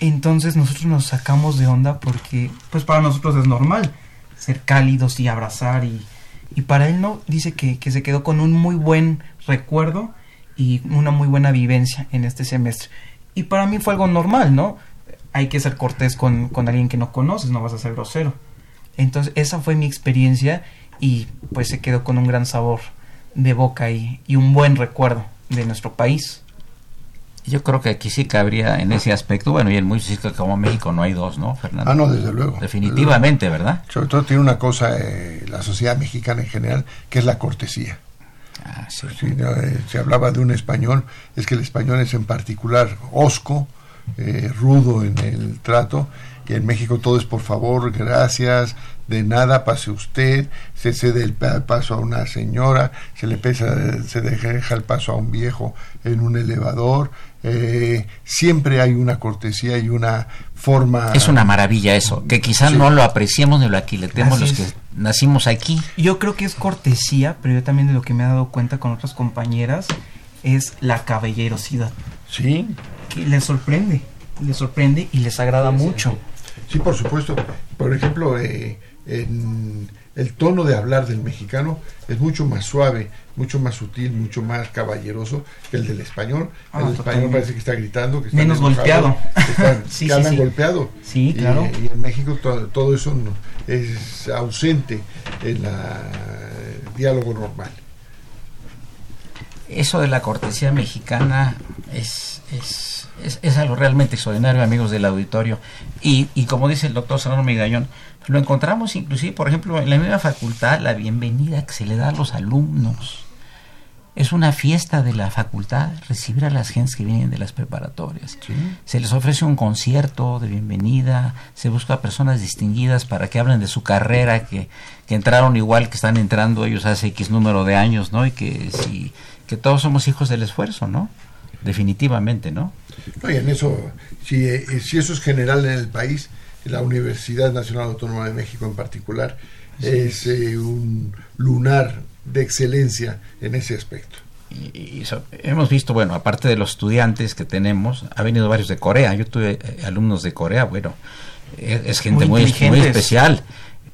Entonces nosotros nos sacamos de onda porque, pues para nosotros es normal ser cálidos y abrazar y, y para él no, dice que, que se quedó con un muy buen recuerdo y una muy buena vivencia en este semestre. Y para mí fue algo normal, ¿no? Hay que ser cortés con, con alguien que no conoces, no vas a ser grosero. Entonces esa fue mi experiencia y pues se quedó con un gran sabor de boca y, y un buen recuerdo de nuestro país. Yo creo que aquí sí cabría en ese aspecto, bueno, y en muchos sitios como México no hay dos, ¿no, Fernando? Ah, no, desde luego. Definitivamente, ¿verdad? Sobre todo tiene una cosa, eh, la sociedad mexicana en general, que es la cortesía. Ah, sí. Eh, se hablaba de un español, es que el español es en particular hosco, eh, rudo en el trato, y en México todo es por favor, gracias, de nada, pase usted, se cede el pa- paso a una señora, se le pesa, se deja el paso a un viejo en un elevador, eh, siempre hay una cortesía y una forma... Es una maravilla eso, que quizás Sí. no lo apreciemos ni lo aquiletemos Así los es. que nacimos aquí. Yo creo que es cortesía, pero yo también de lo que me he dado cuenta con otras compañeras es la caballerosidad. Sí. Que les sorprende, les sorprende y les agrada mucho. Sí, por supuesto. Por ejemplo, eh, en el tono de hablar del mexicano es mucho más suave, mucho más sutil, mucho más caballeroso que el del español. Ah, el español parece que está gritando, que está Menos golpeado. que, están- Sí, que sí, golpeado. Sí, Y- claro. Y, en México to- todo eso no- es ausente en la- el diálogo normal. Eso de la cortesía mexicana es, es, es, es algo realmente extraordinario, amigos del auditorio. Y, y como dice el doctor Serrano Migallón, lo encontramos inclusive, por ejemplo, en la misma facultad, la bienvenida que se le da a los alumnos. Es una fiesta de la facultad recibir a las gentes que vienen de las preparatorias. Se les ofrece un concierto de bienvenida, se busca a personas distinguidas para que hablen de su carrera, que, que entraron igual que están entrando ellos hace X número de años, ¿no? Y que si que todos somos hijos del esfuerzo, ¿no? Definitivamente, ¿no? No, y en eso, si, eh, si eso es general en el país, la Universidad Nacional Autónoma de México en particular es eh, un lunar de excelencia en ese aspecto. Y, y so- hemos visto, bueno, aparte de los estudiantes que tenemos, ha venido varios de Corea. Yo tuve eh, alumnos de Corea, bueno, es, es gente Muy muy, especial.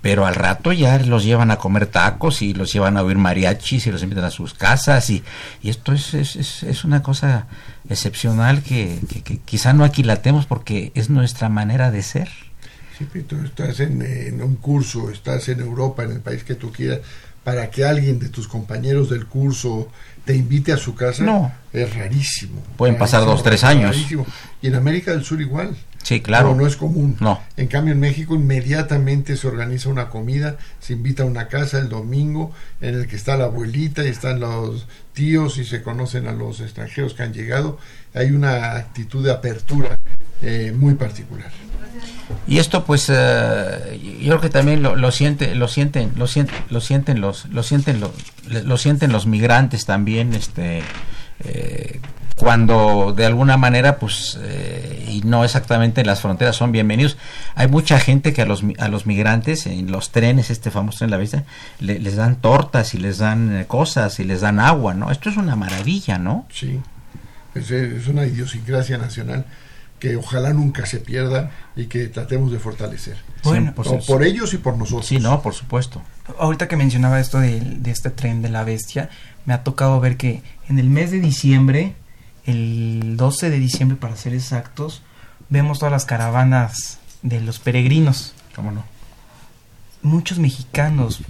Pero al rato ya los llevan a comer tacos y los llevan a oír mariachis y los invitan a sus casas y, y esto es, es, es, una cosa excepcional que, que, que quizá no aquilatemos porque es nuestra manera de ser. Sí, pero tú estás en, en, un curso, estás en Europa, en el país que tú quieras, para que alguien de tus compañeros del curso te invite a su casa, no. es rarísimo. Pueden rarísimo, pasar dos, tres años. Rarísimo. Y en América del Sur igual. Sí, claro. No, no es común. No. En cambio, en México inmediatamente se organiza una comida, se invita a una casa el domingo en el que está la abuelita y están los tíos y se conocen a los extranjeros que han llegado. Hay una actitud de apertura eh, muy particular. Y esto pues uh, yo creo que también lo, lo, siente, lo sienten, lo sienten, lo sienten los, lo sienten los, lo sienten los migrantes también, este eh, cuando de alguna manera pues eh, y no exactamente en las fronteras son bienvenidos hay mucha gente que a los a los migrantes en los trenes este famoso tren de la vista le, les dan tortas y les dan eh, cosas y les dan agua no esto es una maravilla no sí es, es una idiosincrasia nacional que ojalá nunca se pierda y que tratemos de fortalecer. Bueno, por, no, por ellos y por nosotros. Sí, no, por supuesto. Ahorita que mencionaba esto de, de, este tren de la bestia, me ha tocado ver que en el mes de diciembre, el 12 de diciembre para ser exactos, vemos todas las caravanas de los peregrinos. ¿Cómo no? Muchos mexicanos,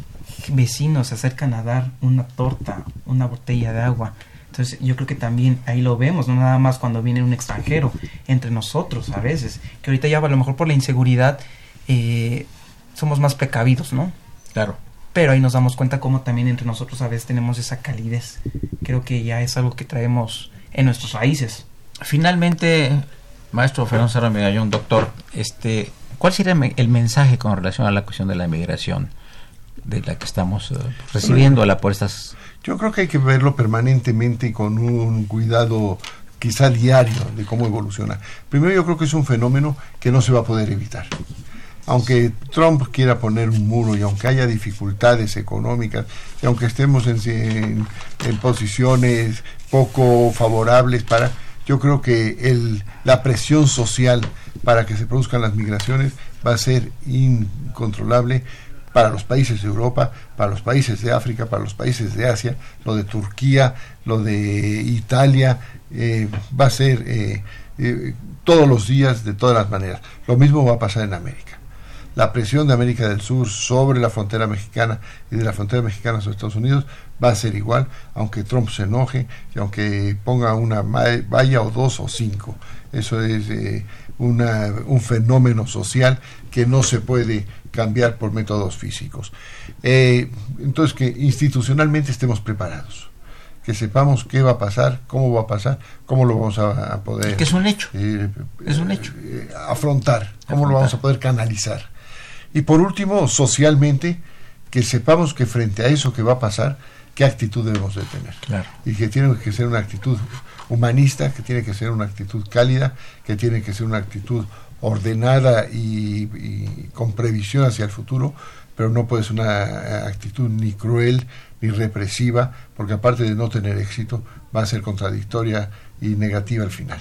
vecinos, se acercan a dar una torta, una botella de agua. Entonces yo creo que también ahí lo vemos, no nada más cuando viene un extranjero, entre nosotros a veces, que ahorita ya a lo mejor por la inseguridad eh, somos más precavidos, ¿no? Claro. Pero ahí nos damos cuenta cómo también entre nosotros a veces tenemos esa calidez. Creo que ya es algo que traemos en nuestros países. Finalmente, maestro Fernando Serra Megallón, doctor, este, ¿cuál sería el mensaje con relación a la cuestión de la inmigración de la que estamos uh, recibiendo por estas yo creo que hay que verlo permanentemente y con un cuidado quizá diario de cómo evoluciona. Primero yo creo que es un fenómeno que no se va a poder evitar. Aunque Trump quiera poner un muro y aunque haya dificultades económicas y aunque estemos en, posiciones poco favorables para, yo creo que la presión social para que se produzcan las migraciones va a ser incontrolable para los países de Europa, para los países de África, para los países de Asia, lo de Turquía, lo de Italia, eh, va a ser eh, eh, todos los días de todas las maneras. Lo mismo va a pasar en América. La presión de América del Sur sobre la frontera mexicana y de la frontera mexicana sobre Estados Unidos va a ser igual, aunque Trump se enoje y aunque ponga una valla o dos o cinco. Eso es una, un fenómeno social que no se puede cambiar por métodos físicos. Eh, entonces, que institucionalmente estemos preparados, que sepamos qué va a pasar, cómo va a pasar, cómo lo vamos a, a poder... Es que es un hecho. Eh, es un hecho. Eh, afrontar, cómo afrontar. lo vamos a poder canalizar. Y por último, socialmente, que sepamos que frente a eso que va a pasar, qué actitud debemos de tener. Claro. Y que tiene que ser una actitud humanista, que tiene que ser una actitud cálida, que tiene que ser una actitud ordenada y, y, con previsión hacia el futuro, pero no puede ser una actitud ni cruel ni represiva, porque aparte de no tener éxito, va a ser contradictoria y negativa al final.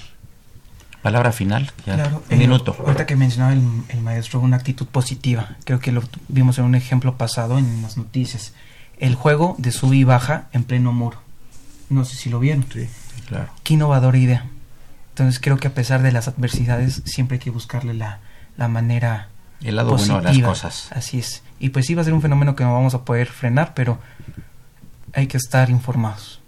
Palabra final, ya. Claro, un minuto. Ahorita que mencionaba el, el, maestro una actitud positiva, creo que lo vimos en un ejemplo pasado en las noticias. El juego de sub y baja en pleno muro. No sé si lo vieron. Sí, claro. Qué innovadora idea. Entonces creo que a pesar de las adversidades siempre hay que buscarle la, la manera el lado positiva. bueno de las cosas. Así es. Y pues sí va a ser un fenómeno que no vamos a poder frenar, pero hay que estar informados.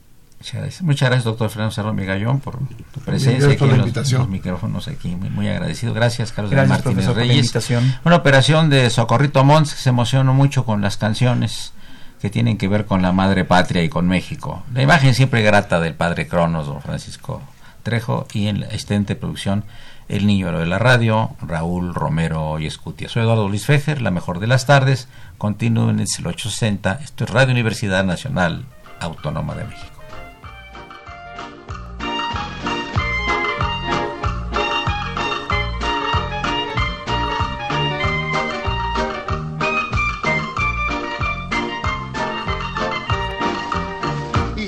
Muchas gracias, Muchas gracias doctor Fernando Cerro Migallón, por tu presencia aquí en los, invitación. los, micrófonos aquí. Muy, muy, agradecido. Gracias, Carlos gracias, Martínez profesor, Reyes. Por la invitación. Una operación de Socorrito Mons que se emocionó mucho con las canciones que tienen que ver con la madre patria y con México. La imagen siempre grata del padre Cronos, don Francisco Trejo, y en la asistente producción El Niño de la Radio, Raúl Romero y Escutia. Soy Eduardo Luis Fejer, la mejor de las tardes. Continúen en el 860. Esto es Radio Universidad Nacional Autónoma de México.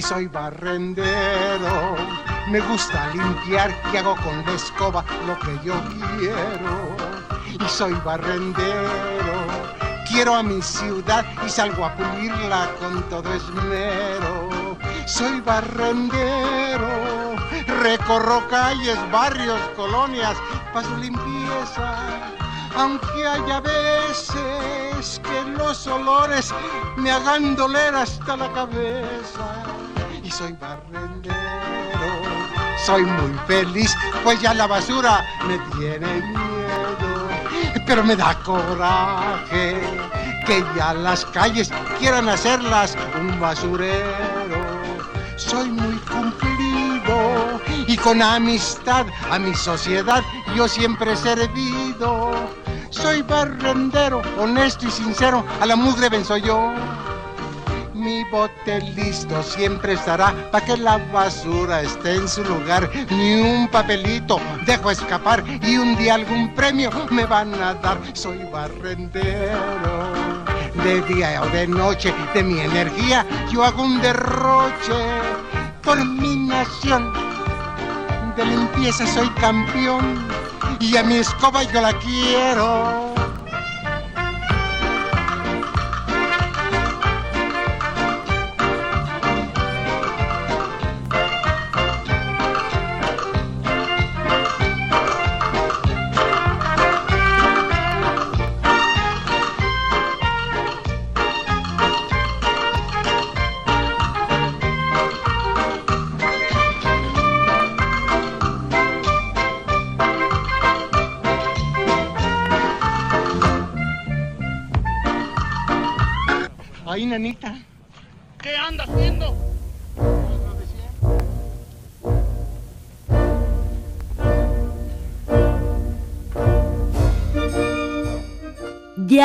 Soy barrendero me gusta limpiar y hago con la escoba lo que yo quiero. Y soy barrendero, quiero a mi ciudad y salgo a pulirla con todo esmero. Soy barrendero, recorro calles, barrios, colonias, para su limpieza. Aunque haya veces que los olores me hagan doler hasta la cabeza. Y soy barrendero, soy muy feliz, pues ya la basura me tiene miedo. Pero me da coraje que ya las calles quieran hacerlas un basurero. Soy muy cumplido y con amistad a mi sociedad yo siempre he servido. Soy barrendero, honesto y sincero, a la mugre venzo yo. Mi bote listo siempre estará para que la basura esté en su lugar. Ni un papelito dejo escapar y un día algún premio me van a dar. Soy barrendero. De día o de noche, de mi energía, yo hago un derroche por mi nación. De limpieza soy campeón y a mi escoba yo la quiero.